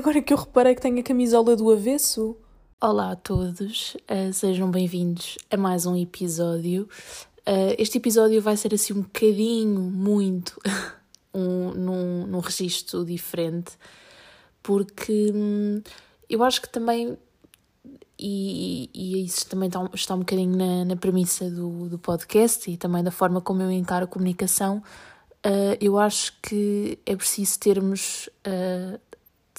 Agora que eu reparei que tenho a camisola do avesso. Olá a todos, uh, sejam bem-vindos a mais um episódio. Uh, este episódio vai ser assim um bocadinho, muito, um, num, num registro diferente, porque hum, eu acho que também, e, e isso também está, está um bocadinho na, na premissa do, do podcast e também da forma como eu encaro a comunicação, uh, eu acho que é preciso termos, uh,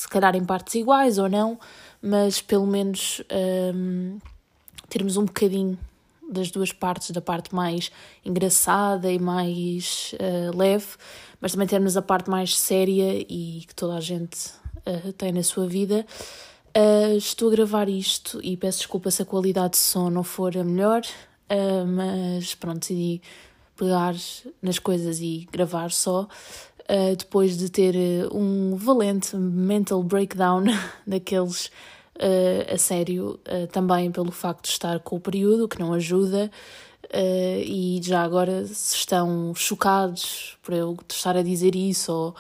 se calhar em partes iguais ou não, mas pelo menos um, termos um bocadinho das duas partes, da parte mais engraçada e mais uh, leve, mas também termos a parte mais séria e que toda a gente uh, tem na sua vida. Uh, estou a gravar isto e peço desculpa se a qualidade de som não for a melhor, mas pronto, decidi pegar nas coisas e gravar só. Uh, depois de ter um valente mental breakdown daqueles uh, a sério, uh, também pelo facto de estar com o período, que não ajuda, uh, e já agora se estão chocados por eu estar a dizer isso, ou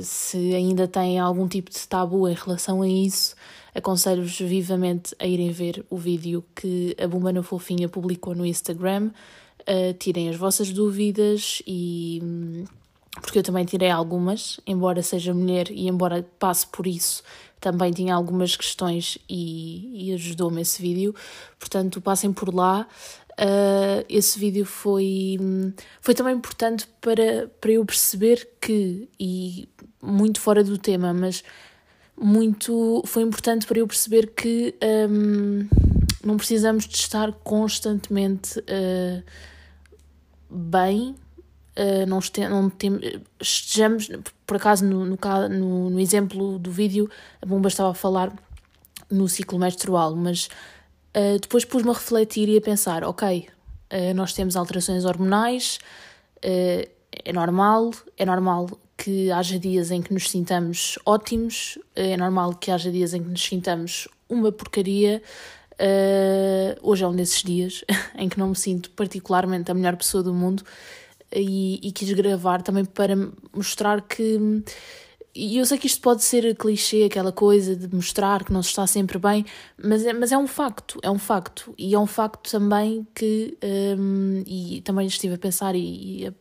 se ainda têm algum tipo de tabu em relação a isso, aconselho-vos vivamente a irem ver o vídeo que a Bumba na Fofinha publicou no Instagram. tirem as vossas dúvidas e porque eu também tirei algumas, embora seja mulher e embora passe por isso, também tinha algumas questões e, e ajudou-me esse vídeo. Portanto, passem por lá. Uh, esse vídeo foi, foi também importante para, para eu perceber que, e muito fora do tema, mas muito foi importante para eu perceber que um, não precisamos de estar constantemente uh, bem uh, não, este, não tem, estejamos, por acaso no, no, no, exemplo do vídeo, a Bomba estava a falar no ciclo menstrual, mas uh, depois pus-me a refletir e a pensar, ok, uh, nós temos alterações hormonais, é normal, é normal que haja dias em que nos sintamos ótimos, é normal que haja dias em que nos sintamos uma porcaria. hoje é um desses dias em que não me sinto particularmente a melhor pessoa do mundo e, e quis gravar também para mostrar que. E eu sei que isto pode ser clichê, aquela coisa de mostrar que não se está sempre bem, mas é, mas é um facto, é um facto. E é um facto também que, um, e também estive a pensar e, e, a,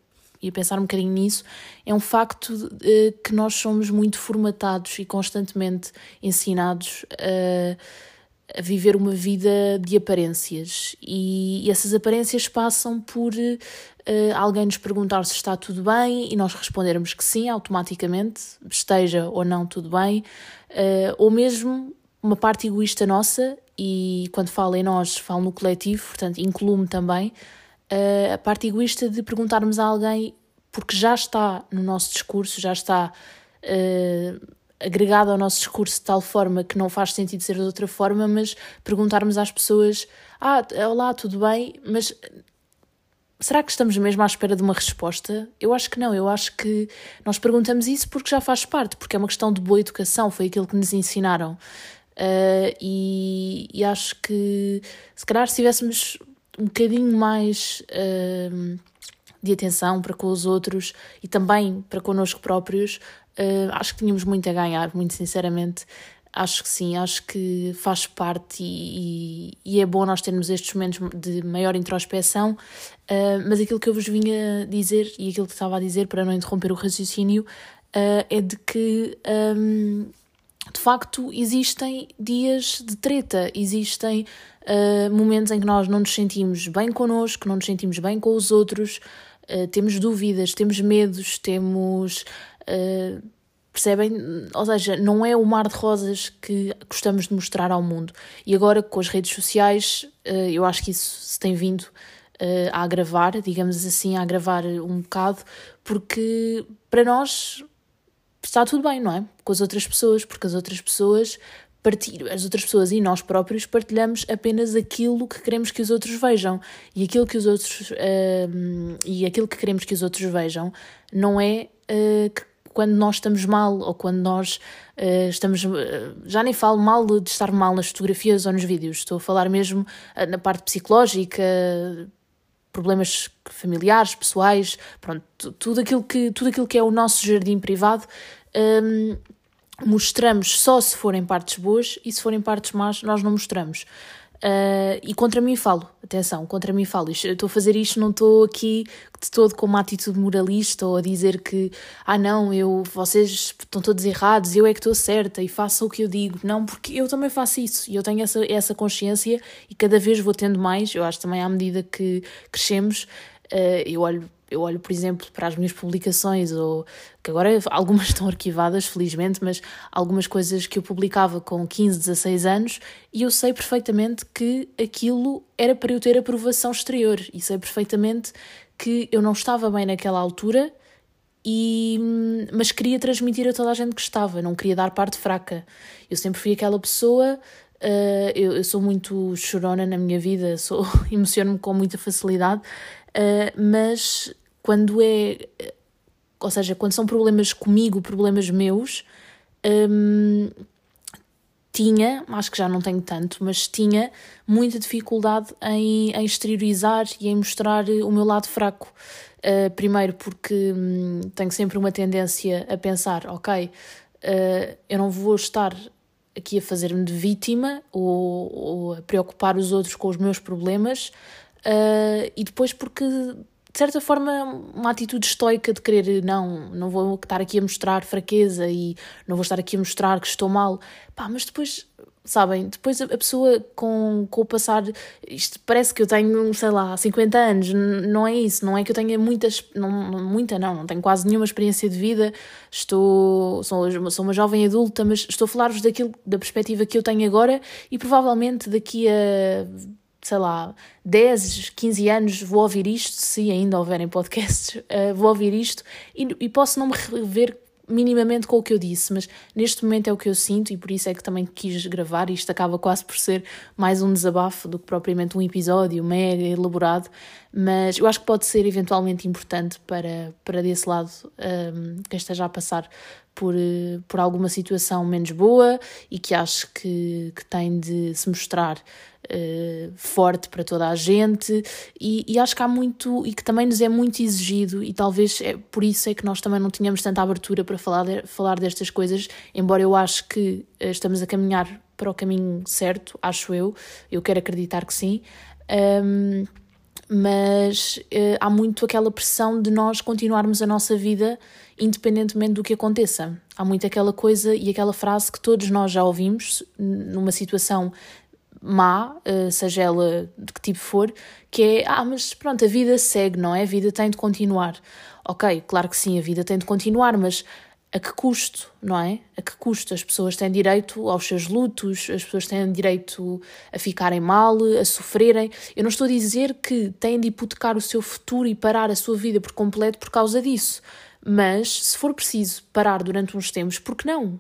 e, a, pensar um bocadinho nisso, é um facto uh, que nós somos muito formatados e constantemente ensinados a. Uh, a viver uma vida de aparências. E, essas aparências passam por uh, alguém nos perguntar se está tudo bem e nós respondermos que sim, automaticamente, esteja ou não tudo bem, uh, ou mesmo uma parte egoísta nossa, e quando falo em nós, falo no coletivo, portanto, incluo-me também, uh, a parte egoísta de perguntarmos a alguém, porque já está no nosso discurso, já está agregado ao nosso discurso de tal forma que não faz sentido ser de outra forma, mas perguntarmos às pessoas: Ah, olá, tudo bem, mas será que estamos mesmo à espera de uma resposta? Eu acho que não, eu acho que nós perguntamos isso porque já faz parte, porque é uma questão de boa educação, foi aquilo que nos ensinaram. Uh, e, e, acho que se calhar se tivéssemos um bocadinho mais uh, de atenção para com os outros e também para connosco próprios, Uh, acho que tínhamos muito a ganhar, muito sinceramente. Acho que sim, acho que faz parte e, e, e é bom nós termos estes momentos de maior introspeção. Uh, mas aquilo que eu vos vinha dizer e aquilo que estava a dizer, para não interromper o raciocínio, uh, é de que. Um, de facto, existem dias de treta, existem uh, momentos em que nós não nos sentimos bem connosco, não nos sentimos bem com os outros, uh, temos dúvidas, temos medos, temos Uh, percebem? Ou seja, não é o mar de rosas que gostamos de mostrar ao mundo. E agora com as redes sociais, uh, eu acho que isso se tem vindo a agravar, digamos assim, a agravar um bocado, porque para nós está tudo bem, não é? Com as outras pessoas, porque as outras pessoas partilham, as outras pessoas e nós próprios partilhamos apenas aquilo que queremos que os outros vejam. E aquilo que os outros uh, e aquilo que queremos que os outros vejam não é uh, que quando nós estamos mal ou quando nós uh, estamos. Uh, já nem falo mal de estar mal nas fotografias ou nos vídeos, estou a falar mesmo uh, na parte psicológica, problemas familiares, pessoais, pronto, tudo aquilo que, tudo aquilo que é o nosso jardim privado. Um, ehm, mostramos só se forem partes boas e se forem partes más, nós não mostramos. Uh, e contra mim falo, atenção, contra mim falo. Estou a fazer isto, não estou aqui de todo com uma atitude moralista ou a dizer que, ah, não, eu, vocês estão todos errados, eu é que estou certa e façam o que eu digo. Não, porque eu também faço isso e eu tenho essa, essa consciência e cada vez vou tendo mais. Eu acho também à medida que crescemos, uh, eu olho eu olho, por exemplo, para as minhas publicações, ou que agora algumas estão arquivadas, felizmente, mas algumas coisas que eu publicava com 15, 16 anos, e eu sei perfeitamente que aquilo era para eu ter aprovação exterior, e sei perfeitamente que eu não estava bem naquela altura, e, mas queria transmitir a toda a gente que estava, não queria dar parte fraca. Eu sempre fui aquela pessoa. Uh, eu, eu, sou muito chorona na minha vida, sou emociono-me com muita facilidade, uh, mas quando é. Ou seja, quando são problemas comigo, problemas meus, hum, tinha, acho que já não tenho tanto, mas tinha muita dificuldade em, em exteriorizar e em mostrar o meu lado fraco. Uh, primeiro, porque hum, tenho sempre uma tendência a pensar: ok, uh, eu não vou estar aqui a fazer-me de vítima ou, ou, a preocupar os outros com os meus problemas, uh, e depois porque de certa forma, uma atitude estoica de querer, não, não vou estar aqui a mostrar fraqueza e não vou estar aqui a mostrar que estou mal. Pá, mas depois, sabem, depois a pessoa com, com o passar, isto parece que eu tenho, sei lá, 50 anos, não é isso, não é que eu tenha muitas, não, muita não, não tenho quase nenhuma experiência de vida, estou, sou, sou uma jovem adulta, mas estou a falar-vos daquilo, da perspectiva que eu tenho agora e provavelmente daqui a sei lá, 10, 15 anos vou ouvir isto, se ainda houverem podcasts, uh, vou ouvir isto e, e, posso não me rever minimamente com o que eu disse, mas neste momento é o que eu sinto e por isso é que também quis gravar. Isto acaba quase por ser mais um desabafo do que propriamente um episódio mega elaborado, mas eu acho que pode ser eventualmente importante para, para desse lado um, quem esteja a passar por, eh, por alguma situação menos boa e que acho que, que tem de se mostrar uh, forte para toda a gente e, e, acho que há muito e que também nos é muito exigido e talvez é por isso é que nós também não tínhamos tanta abertura para falar, de, falar destas coisas, embora eu acho que uh, estamos a caminhar para o caminho certo, acho eu, eu quero acreditar que sim. Um, mas uh, há muito aquela pressão de nós continuarmos a nossa vida independentemente do que aconteça. Há muito aquela coisa e aquela frase que todos nós já ouvimos numa situação má, uh, seja ela de que tipo for, que é, ah, mas pronto, a vida segue, não é? A vida tem de continuar. Ok, claro que sim, a vida tem de continuar, mas a que custo, não é? A que custo? As pessoas têm direito aos seus lutos, as pessoas têm direito a ficarem mal, a sofrerem. Eu não estou a dizer que têm de hipotecar o seu futuro e parar a sua vida por completo por causa disso. Mas, se for preciso parar durante uns tempos, por que não?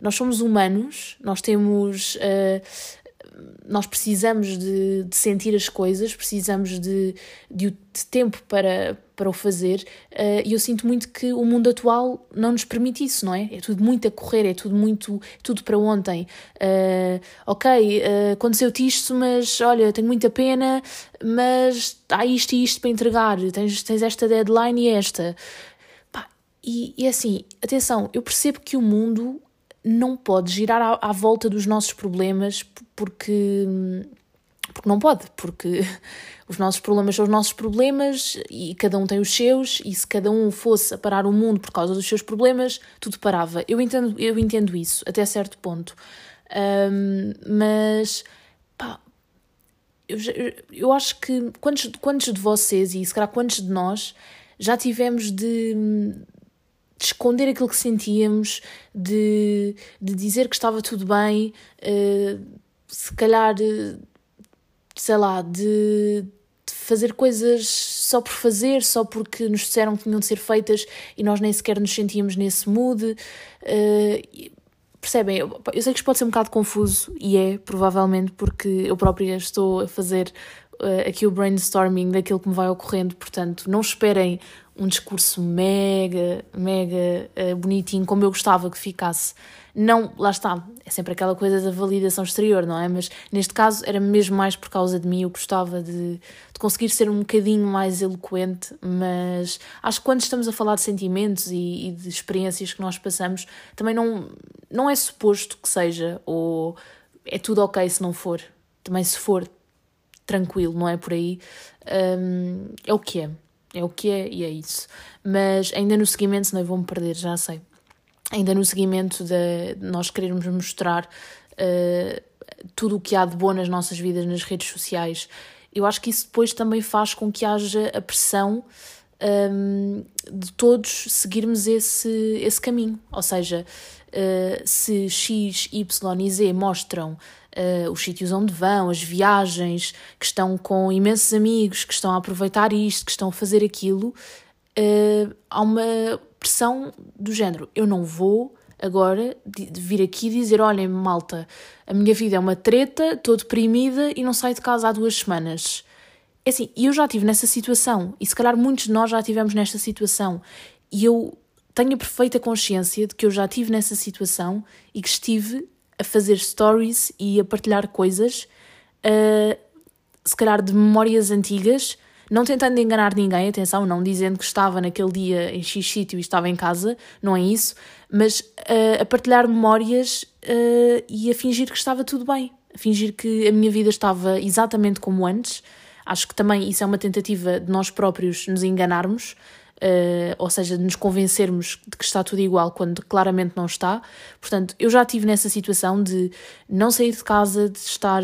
Nós somos humanos, nós temos uh, nós precisamos de, de, sentir as coisas, precisamos de, de, de tempo para, para o fazer, uh, e eu sinto muito que o mundo atual não nos permite isso, não é? É tudo muito a correr, é tudo muito, tudo para ontem. Uh, ok, uh, aconteceu-te isto, mas olha, tenho muita pena, mas há isto e isto para entregar, tens, tens esta deadline e esta. Pá, e, e assim, atenção, eu percebo que o mundo não pode girar à, à volta dos nossos problemas porque porque não pode, porque os nossos problemas são os nossos problemas e cada um tem os seus, e se cada um fosse a parar o mundo por causa dos seus problemas, tudo parava. Eu entendo, eu entendo isso, até certo ponto. Um, mas, pá, eu, eu acho que quantos, quantos de vocês, e se calhar quantos de nós, já tivemos de, de esconder aquilo que sentíamos, de, de dizer que estava tudo bem, uh, se calhar, sei lá, de, de, fazer coisas só por fazer, só porque nos disseram que tinham de ser feitas e nós nem sequer nos sentíamos nesse mood. Uh, percebem? Eu, eu sei que isto pode ser um bocado confuso e é, provavelmente, porque eu própria estou a fazer uh, aqui o brainstorming daquilo que me vai ocorrendo, portanto, não esperem um discurso mega, mega uh, bonitinho, como eu gostava que ficasse. Não, lá está, é sempre aquela coisa da validação exterior, não é? Mas neste caso era mesmo mais por causa de mim, eu gostava de, de conseguir ser um bocadinho mais eloquente, mas acho que quando estamos a falar de sentimentos e, e de experiências que nós passamos, também não, não é suposto que seja, ou é tudo ok se não for. Também se for, tranquilo, não é por aí. Um, é o que é. É o que é e é isso. Mas ainda no seguimento, senão eu vou-me perder, já sei. Ainda no seguimento de nós querermos mostrar uh, tudo o que há de bom nas nossas vidas nas redes sociais, eu acho que isso depois também faz com que haja a pressão um, de todos seguirmos esse, esse caminho. Ou seja, uh, se X, Y e Z mostram uh, os sítios onde vão, as viagens, que estão com imensos amigos, que estão a aproveitar isto, que estão a fazer aquilo, uh, há uma pressão do género: eu não vou agora de, de vir aqui dizer: olhem, malta, a minha vida é uma treta, estou deprimida e não saio de casa há duas semanas. É assim, eu já estive nessa situação, e se calhar muitos de nós já estivemos nesta situação, e eu tenho a perfeita consciência de que eu já estive nessa situação e que estive a fazer stories e a partilhar coisas, uh, se calhar de memórias antigas, não tentando enganar ninguém, atenção, não dizendo que estava naquele dia em X sítio e estava em casa, não é isso, mas uh, a partilhar memórias uh, e a fingir que estava tudo bem, a fingir que a minha vida estava exatamente como antes. Acho que também isso é uma tentativa de nós próprios nos enganarmos uh, ou seja, de nos convencermos de que está tudo igual quando claramente não está. Portanto, eu já estive nessa situação de não sair de casa, de estar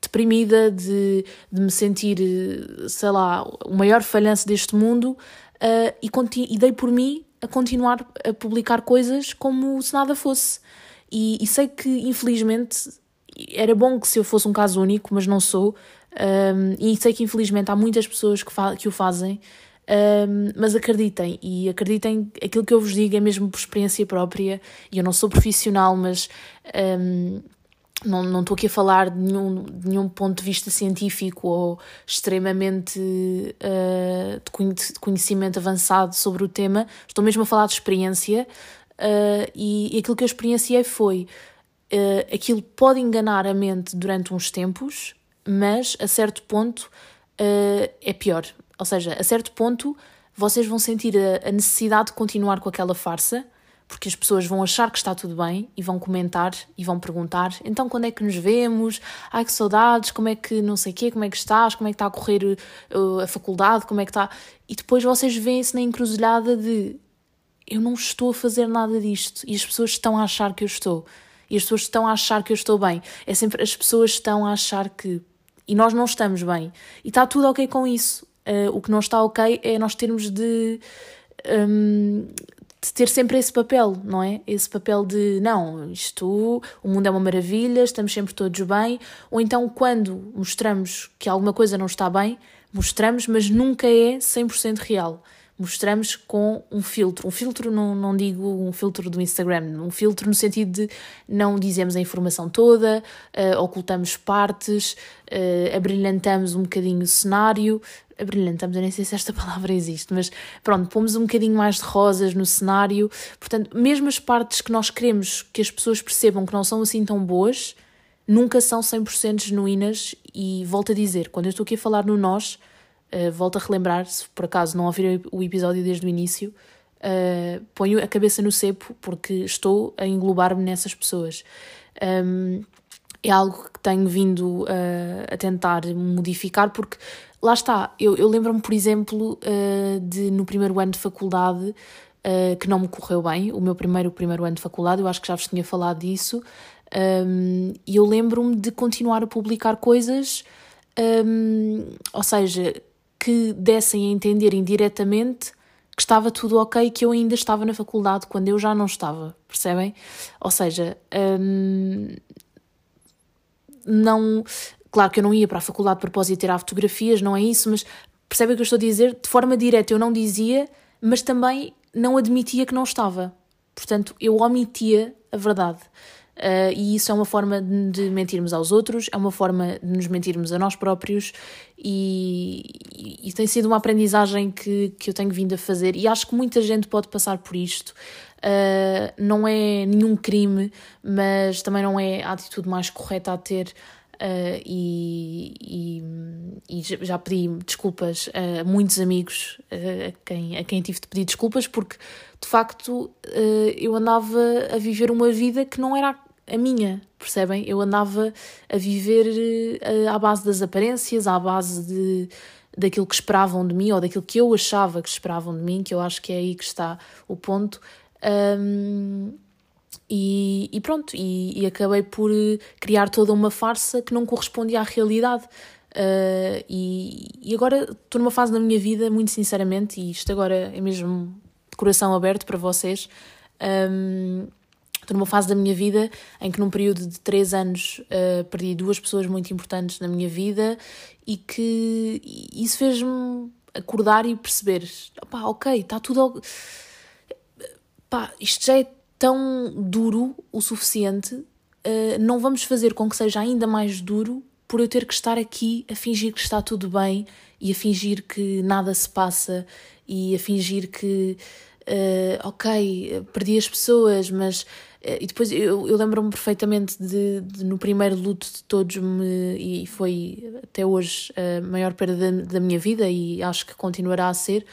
deprimida, de, de me sentir, sei lá, o maior falhanço deste mundo uh, e, e dei por mim a continuar a publicar coisas como se nada fosse. E, e, sei que, infelizmente, era bom que se eu fosse um caso único, mas não sou. Um, eh, e sei que, infelizmente, há muitas pessoas que, que o fazem um, mas acreditem, e acreditem, aquilo que eu vos digo é mesmo por experiência própria, e eu não sou profissional, mas um, não, não estou aqui a falar de nenhum, de nenhum ponto de vista científico ou extremamente uh, de conhecimento avançado sobre o tema, estou mesmo a falar de experiência, uh, e, e, aquilo que eu experienciei foi uh, aquilo pode enganar a mente durante uns tempos, mas a certo ponto é pior. Ou seja, a certo ponto vocês vão sentir a, a necessidade de continuar com aquela farsa, porque as pessoas vão achar que está tudo bem e vão comentar e vão perguntar: então quando é que nos vemos? Ai que saudades, como é que não sei o quê, como é que estás, como é que está a correr uh, a faculdade, como é que está. E depois vocês veem-se na encruzilhada de eu não estou a fazer nada disto e as pessoas estão a achar que eu estou. E as pessoas estão a achar que eu estou bem. É sempre as pessoas estão a achar que. E nós não estamos bem. E está tudo ok com isso. Uh, o que não está ok é nós termos de, um, de ter sempre esse papel, não é? Esse papel de não, isto, o mundo é uma maravilha, estamos sempre todos bem, ou então quando mostramos que alguma coisa não está bem, mostramos, mas nunca é 100% real mostramos com um filtro. Um filtro, não, não digo um filtro do Instagram, um filtro no sentido de não dizemos a informação toda, uh, ocultamos partes, uh, abrilhantamos um bocadinho o cenário. Abrilhantamos, eu nem sei se esta palavra existe, mas pronto, pomos um bocadinho mais de rosas no cenário. Portanto, mesmo as partes que nós queremos que as pessoas percebam que não são assim tão boas, nunca são 100% genuínas. E volto a dizer, quando eu estou aqui a falar no nós Uh, volto a relembrar, se por acaso não ouviram o episódio desde o início, uh, ponho a cabeça no cepo porque estou a englobar-me nessas pessoas. Um, é algo que tenho vindo uh, a tentar modificar porque lá está, eu, eu lembro-me, por exemplo, uh, de no primeiro ano de faculdade uh, que não me correu bem, o meu primeiro, primeiro ano de faculdade, eu acho que já vos tinha falado disso, um, e eu lembro-me de continuar a publicar coisas, um, ou seja, que dessem a entender indiretamente que estava tudo ok, que eu ainda estava na faculdade quando eu já não estava, percebem? Ou seja, hum, não. Claro que eu não ia para a faculdade de propósito tirar fotografias, não é isso, mas percebem o que eu estou a dizer? De forma direta eu não dizia, mas também não admitia que não estava. Portanto, eu omitia a verdade. Uh, e isso é uma forma de, mentirmos aos outros, é uma forma de nos mentirmos a nós próprios, e, e, e, tem sido uma aprendizagem que, que eu tenho vindo a fazer, e acho que muita gente pode passar por isto. Uh, não é nenhum crime, mas também não é a atitude mais correta a ter. Uh, e, e, e, já pedi desculpas a muitos amigos a, quem, a quem tive de pedir desculpas, porque de facto uh, eu andava a viver uma vida que não era a minha, percebem? Eu andava a viver à base das aparências, à base de, daquilo que esperavam de mim, ou daquilo que eu achava que esperavam de mim, que eu acho que é aí que está o ponto. Um, e, e pronto, e, e, acabei por criar toda uma farsa que não correspondia à realidade. Uh, e, e agora estou numa fase da minha vida, muito sinceramente, e isto agora é mesmo de coração aberto para vocês. Um, estou numa fase da minha vida em que, num período de três anos, uh, perdi duas pessoas muito importantes na minha vida e que isso fez-me acordar e perceber: opá, ok, está tudo. Pá, isto já é tão duro o suficiente, uh, não vamos fazer com que seja ainda mais duro por eu ter que estar aqui a fingir que está tudo bem e a fingir que nada se passa e a fingir que, uh, ok, perdi as pessoas, mas. Uh, e depois eu, eu lembro-me perfeitamente de, de, no primeiro luto de todos, me, e foi até hoje a maior perda da, da minha vida, e acho que continuará a ser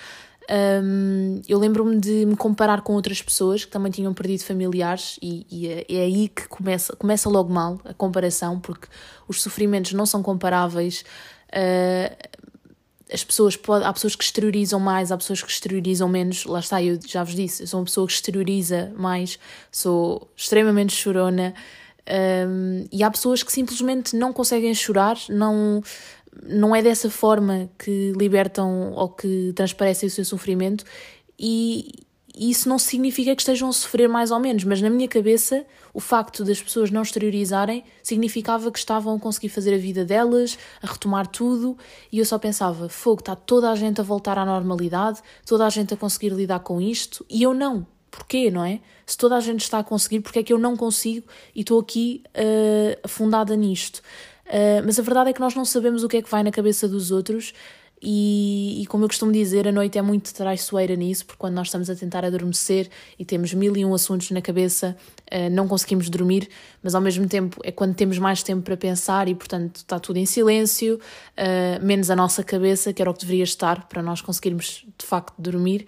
um, eu lembro-me de me comparar com outras pessoas que também tinham perdido familiares, e, e é, é, aí que começa, começa logo mal a comparação, porque os sofrimentos não são comparáveis. Uh, as pessoas pode, há pessoas que exteriorizam mais, há pessoas que exteriorizam menos. Lá está, eu já vos disse, eu sou uma pessoa que exterioriza mais, sou extremamente chorona. Um, e há pessoas que simplesmente não conseguem chorar, não não é dessa forma que libertam ou que transparecem o seu sofrimento e isso não significa que estejam a sofrer mais ou menos, mas na minha cabeça o facto das pessoas não exteriorizarem significava que estavam a conseguir fazer a vida delas, a retomar tudo, e eu só pensava: fogo, está toda a gente a voltar à normalidade, toda a gente a conseguir lidar com isto, e eu não. Porquê, não é? Se toda a gente está a conseguir, porque é que eu não consigo e estou aqui uh, afundada nisto? Uh, mas a verdade é que nós não sabemos o que é que vai na cabeça dos outros e, e, como eu costumo dizer, a noite é muito traiçoeira nisso, porque quando nós estamos a tentar adormecer e temos mil e um assuntos na cabeça, uh, não conseguimos dormir, mas ao mesmo tempo é quando temos mais tempo para pensar e, portanto, está tudo em silêncio, uh, menos a nossa cabeça, que era o que deveria estar para nós conseguirmos de facto dormir.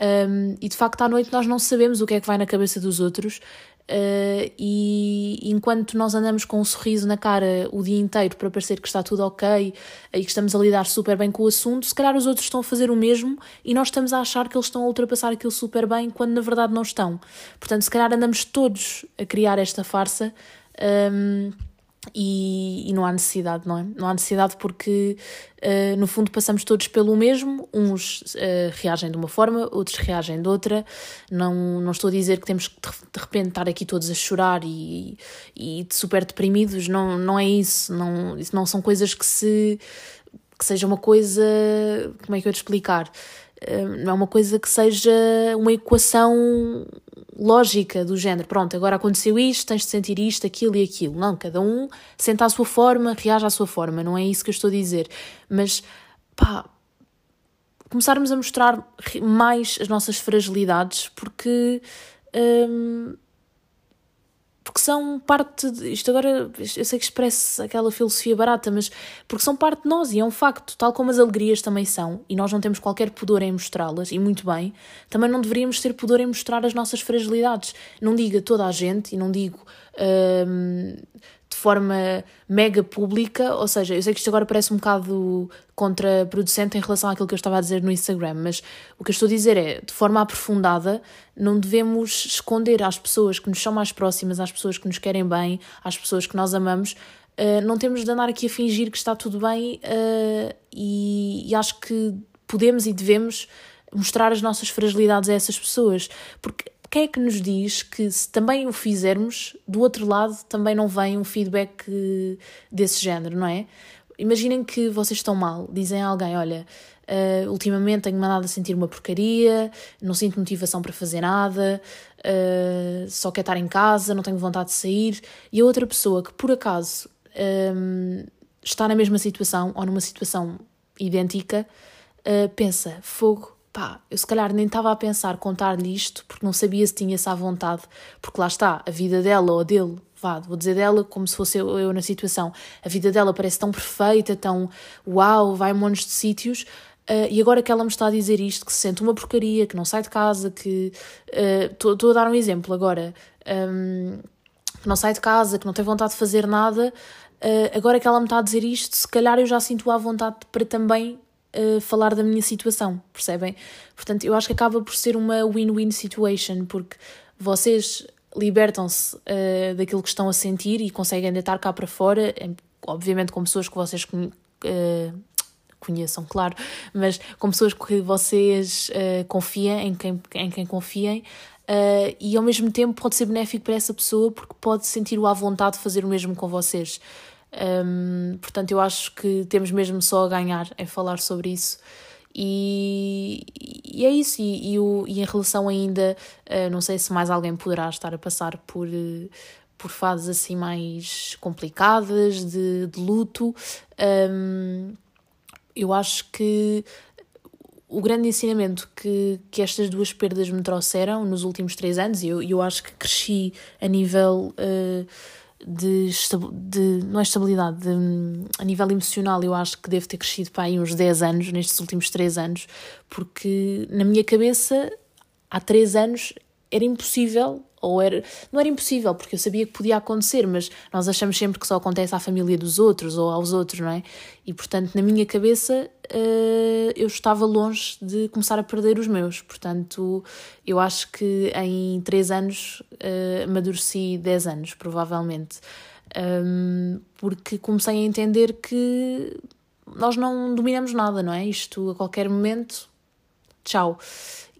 Um, e de facto, à noite nós não sabemos o que é que vai na cabeça dos outros, Uh, e enquanto nós andamos com um sorriso na cara o dia inteiro para parecer que está tudo ok e que estamos a lidar super bem com o assunto, se calhar os outros estão a fazer o mesmo e nós estamos a achar que eles estão a ultrapassar aquilo super bem quando na verdade não estão. Portanto, se calhar andamos todos a criar esta farsa. Um, e, e, não há necessidade, não é? Não há necessidade porque, uh, no fundo, passamos todos pelo mesmo. Uns uh, reagem de uma forma, outros reagem de outra. Não, não estou a dizer que temos que, de repente, estar aqui todos a chorar e, e super deprimidos. Não, não é isso. Não, isso não são coisas que se. que seja uma coisa. Como é que eu te explicar? Uh, não é uma coisa que seja uma equação lógica do género, pronto, agora aconteceu isto, tens de sentir isto, aquilo e aquilo. Não, cada um senta à sua forma, reage à sua forma, não é isso que eu estou a dizer. Mas, pá, começarmos a mostrar mais as nossas fragilidades, porque. Hum, porque são parte de, isto agora eu sei que expressa aquela filosofia barata, mas porque são parte de nós e é um facto, tal como as alegrias também são, e nós não temos qualquer pudor em mostrá-las, e muito bem, também não deveríamos ter pudor em mostrar as nossas fragilidades. Não diga toda a gente, e não digo hum, de forma mega pública, ou seja, eu sei que isto agora parece um bocado contraproducente em relação àquilo que eu estava a dizer no Instagram, mas o que eu estou a dizer é, de forma aprofundada, não devemos esconder às pessoas que nos são mais próximas, às pessoas que nos querem bem, às pessoas que nós amamos, uh, não temos de andar aqui a fingir que está tudo bem uh, e, e acho que podemos e devemos mostrar as nossas fragilidades a essas pessoas, porque quem é que nos diz que se também o fizermos, do outro lado também não vem um feedback desse género, não é? Imaginem que vocês estão mal, dizem a alguém: Olha, uh, ultimamente tenho-me andado a sentir uma porcaria, não sinto motivação para fazer nada, uh, só quero estar em casa, não tenho vontade de sair. E a outra pessoa que por acaso um, está na mesma situação ou numa situação idêntica, uh, pensa: fogo, pá, eu se calhar nem estava a pensar contar-lhe isto porque não sabia se tinha essa vontade, porque lá está, a vida dela ou dele, vá, vou dizer dela como se fosse eu, eu na situação, a vida dela parece tão perfeita, tão uau, vai a montes de sítios. Uh, e agora que ela me está a dizer isto, que se sente uma porcaria, que não sai de casa, que. Estou uh, a dar um exemplo agora. Um, que não sai de casa, que não tem vontade de fazer nada. Uh, agora que ela me está a dizer isto, se calhar eu já sinto a vontade para também uh, falar da minha situação, percebem? Portanto, eu acho que acaba por ser uma win-win situation, porque vocês libertam-se uh, daquilo que estão a sentir e conseguem deitar cá para fora, obviamente com pessoas que vocês uh, conheçam, claro, mas com pessoas que vocês uh, confiem, em quem, em quem confiem, uh, e ao mesmo tempo pode ser benéfico para essa pessoa porque pode sentir-o à vontade de fazer o mesmo com vocês. Um, portanto, eu acho que temos mesmo só a ganhar em falar sobre isso. E, e é isso. E, e, e em relação ainda, uh, não sei se mais alguém poderá estar a passar por, uh, por fases assim mais complicadas de, de luto. Um, eu acho que o grande ensinamento que, que estas duas perdas me trouxeram nos últimos três anos, e eu, eu acho que cresci a nível. Uh, de, de não é estabilidade, de, a nível emocional eu acho que devo ter crescido para aí uns 10 anos, nestes últimos 3 anos, porque na minha cabeça há 3 anos era impossível, ou era, não era impossível, porque eu sabia que podia acontecer, mas nós achamos sempre que só acontece à família dos outros ou aos outros, não é? E portanto, na minha cabeça, uh, eu estava longe de começar a perder os meus. Portanto, eu acho que em 3 anos uh, amadureci 10 anos, provavelmente. Um, porque comecei a entender que nós não dominamos nada, não é? Isto a qualquer momento, tchau.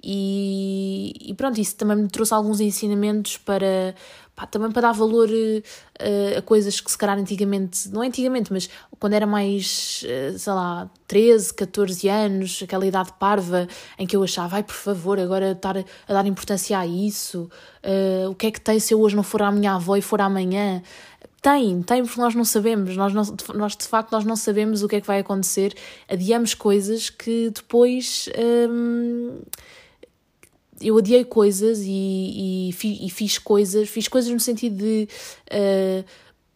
E, e, pronto, isso também me trouxe alguns ensinamentos para pá, também para dar valor uh, a coisas que se calhar antigamente, não é antigamente, mas quando era mais, uh, sei lá, 13, 14 anos, aquela idade parva em que eu achava, ai por favor, agora estar a dar importância a isso, uh, o que é que tem se eu hoje não for à minha avó e for amanhã? Tem, tem, porque nós não sabemos, nós, não, nós de facto nós não sabemos o que é que vai acontecer, adiamos coisas que depois. Hum, eu adiei coisas e, e, e, fiz coisas, fiz coisas no sentido de uh,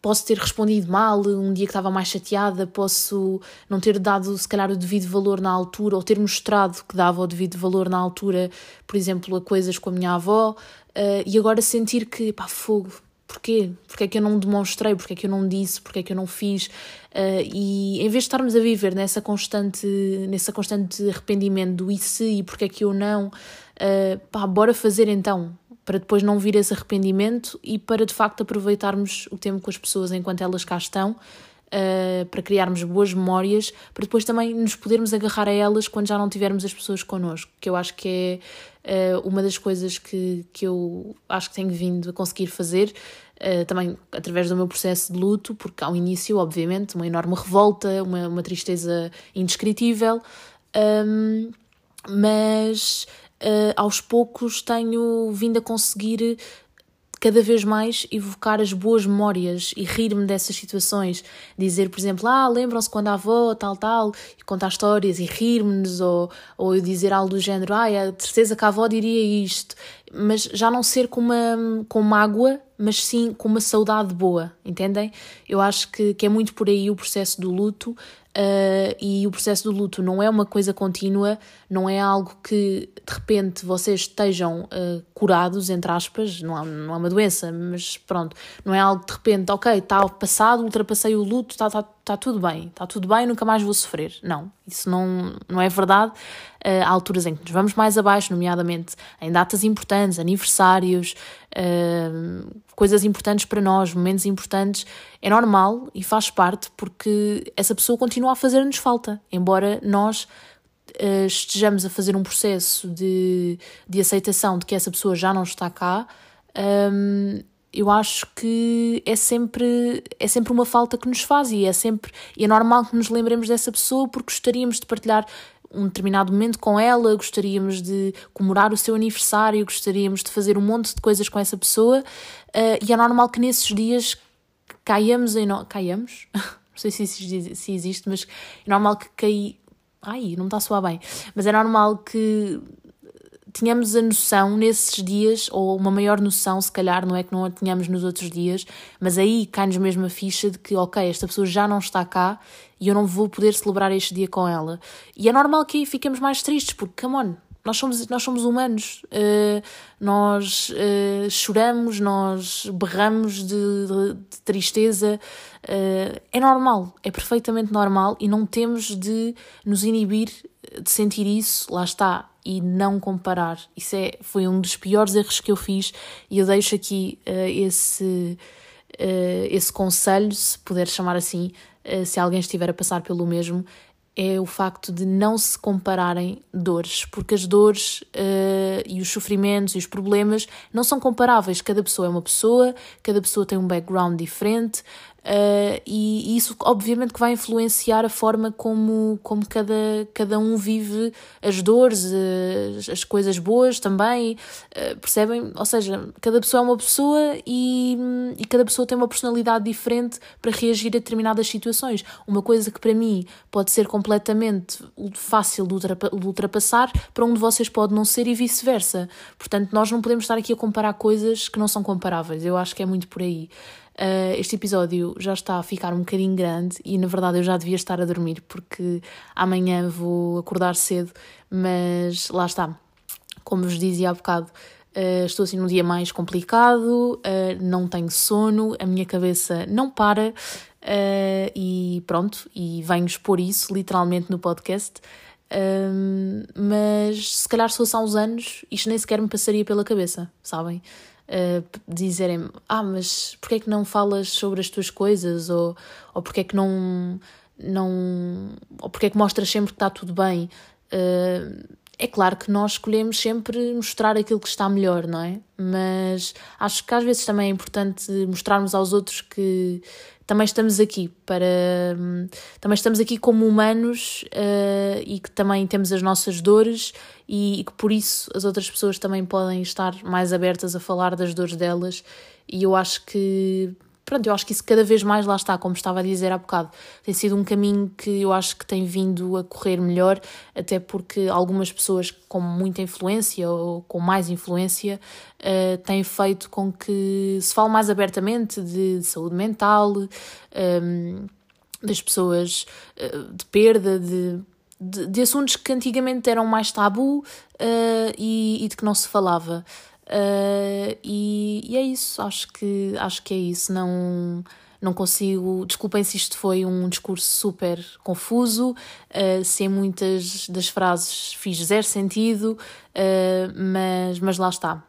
posso ter respondido mal um dia que estava mais chateada, posso não ter dado se calhar o devido valor na altura ou ter mostrado que dava o devido valor na altura, por exemplo, a coisas com a minha avó, uh, e agora sentir que, pá, fogo, porquê? Porquê é que eu não demonstrei? Porquê é que eu não disse? Porquê é que eu não fiz? Uh, e em vez de estarmos a viver nessa constante, nessa constante arrependimento do e se e porquê é que eu não, uh, pá, bora fazer então, para depois não vir esse arrependimento e para de facto aproveitarmos o tempo com as pessoas enquanto elas cá estão, uh, para criarmos boas memórias, para depois também nos podermos agarrar a elas quando já não tivermos as pessoas connosco, que eu acho que é uh, uma das coisas que, que eu acho que tenho vindo a conseguir fazer. Uh, também através do meu processo de luto, porque ao início, obviamente, uma enorme revolta, uma, uma tristeza indescritível, um, mas uh, aos poucos tenho vindo a conseguir cada vez mais evocar as boas memórias e rir-me dessas situações. Dizer, por exemplo, ah, lembram-se quando a avó, tal, tal, e contar histórias e rir-nos, ou, ou eu dizer algo do género, ah, é a certeza que a avó diria isto. Mas já não ser com, uma, com mágoa, mas sim com uma saudade boa, entendem? Eu acho que, que é muito por aí o processo do luto. Uh, e o processo do luto não é uma coisa contínua, não é algo que de repente vocês estejam uh, curados, entre aspas, não é, não é uma doença, mas pronto, não é algo de repente, ok, está passado, ultrapassei o luto, está tá, tá tudo bem, está tudo bem, nunca mais vou sofrer. Não, isso não, não é verdade. Uh, há alturas em que nos vamos mais abaixo, nomeadamente em datas importantes, aniversários, uh, coisas importantes para nós, momentos importantes, é normal e faz parte porque essa pessoa continua a fazer-nos falta, embora nós uh, estejamos a fazer um processo de, de aceitação de que essa pessoa já não está cá. Um, eu acho que é sempre é sempre uma falta que nos faz e é sempre e é normal que nos lembremos dessa pessoa porque gostaríamos de partilhar um determinado momento com ela, gostaríamos de comemorar o seu aniversário, gostaríamos de fazer um monte de coisas com essa pessoa, uh, e é normal que nesses dias caiamos em. No... Caiamos? não sei se, se existe, mas é normal que cai. Ai, não está a soar bem. Mas é normal que tínhamos a noção nesses dias, ou uma maior noção, se calhar, não é que não a tínhamos nos outros dias, mas aí cai-nos mesmo a ficha de que, ok, esta pessoa já não está cá e eu não vou poder celebrar este dia com ela. E é normal que aí fiquemos mais tristes, porque, come on, nós somos, nós somos humanos, uh, nós uh, choramos, nós berramos de, de, de tristeza. Uh, é normal, é perfeitamente normal e não temos de nos inibir de sentir isso, lá está, e não comparar. Isso é, foi um dos piores erros que eu fiz e eu deixo aqui esse, esse conselho, se puder chamar assim, se alguém estiver a passar pelo mesmo é o facto de não se compararem dores, porque as dores uh, e os sofrimentos e os problemas não são comparáveis. Cada pessoa é uma pessoa, cada pessoa tem um background diferente, Uh, e, isso obviamente que vai influenciar a forma como, como cada, cada um vive as dores, as, as coisas boas também, uh, percebem? Ou seja, cada pessoa é uma pessoa e, e cada pessoa tem uma personalidade diferente para reagir a determinadas situações. Uma coisa que para mim pode ser completamente fácil de, de ultrapassar, para um de vocês pode não ser e vice-versa. Portanto, nós não podemos estar aqui a comparar coisas que não são comparáveis. Eu acho que é muito por aí. Uh, este episódio já está a ficar um bocadinho grande e na verdade eu já devia estar a dormir porque amanhã vou acordar cedo, mas lá está. Como vos dizia há bocado, uh, estou assim num dia mais complicado, uh, não tenho sono, a minha cabeça não para e pronto, e venho expor isso literalmente no podcast. mas se calhar se fosse há uns anos, isto nem sequer me passaria pela cabeça, sabem? Uh, dizerem ah, mas porquê é que não falas sobre as tuas coisas? Ou, ou porquê é que não, não ou porquê é que mostras sempre que está tudo bem? Uh, é claro que nós escolhemos sempre mostrar aquilo que está melhor, não é? Mas acho que às vezes também é importante mostrarmos aos outros que também estamos aqui para. Também estamos aqui como humanos uh, e que também temos as nossas dores e, e, que por isso as outras pessoas também podem estar mais abertas a falar das dores delas. E eu acho que pronto, eu acho que isso cada vez mais lá está, como estava a dizer há bocado, tem sido um caminho que eu acho que tem vindo a correr melhor, até porque algumas pessoas com muita influência ou com mais influência uh, têm feito com que se fale mais abertamente de, de saúde mental, um, ehm, das pessoas uh, de perda, de de, de, assuntos que antigamente eram mais tabu uh, e, e, de que não se falava. Uh, e, e, é isso, acho que, acho que é isso. Não, não consigo. Desculpem se isto foi um discurso super confuso, uh, se em muitas das frases fiz zero sentido, uh, mas, mas lá está.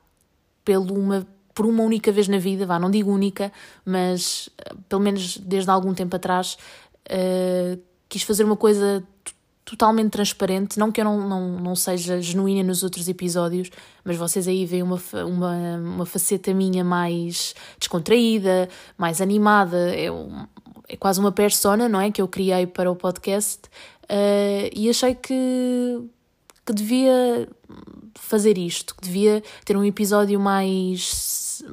Pelo uma, por uma única vez na vida, vá, não digo única, mas pelo menos desde algum tempo atrás, quis fazer uma coisa totalmente transparente. Não que eu não, não, não seja genuína nos outros episódios, mas vocês aí veem uma, uma, uma faceta minha mais descontraída, mais animada. É, um, é quase uma persona, não é? Que eu criei para o podcast uh, e achei que, que devia fazer isto, que devia ter um episódio mais,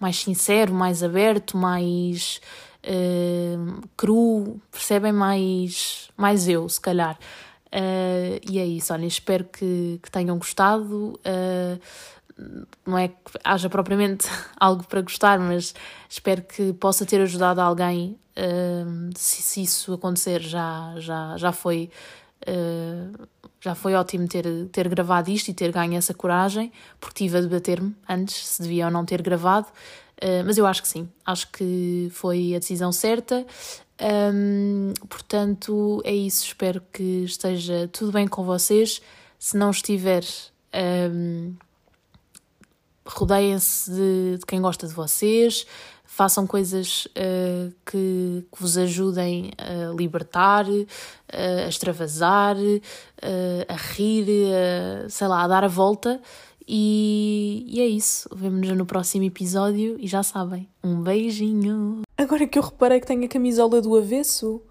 mais sincero, mais aberto, mais uh, cru, percebem mais, mais eu, se calhar. Uh, e é isso, olha, espero que, que tenham gostado. Uh, não é que haja propriamente algo para gostar, mas espero que possa ter ajudado alguém. Uh, se, se, isso acontecer, já, já, já foi. já foi ótimo ter, ter gravado isto e ter ganho essa coragem, porque tive a debater-me antes se devia ou não ter gravado. Uh, mas eu acho que sim, acho que foi a decisão certa. Um, portanto, é isso. Espero que esteja tudo bem com vocês. Se não estiver, um, rodeiem-se de, de, quem gosta de vocês, façam coisas uh, que, que, vos ajudem a libertar, uh, a extravasar, uh, a rir, sei lá, a dar a volta e, e é isso. Vemo-nos no próximo episódio e já sabem. Um beijinho. Agora que eu reparei que tenho a camisola do avesso.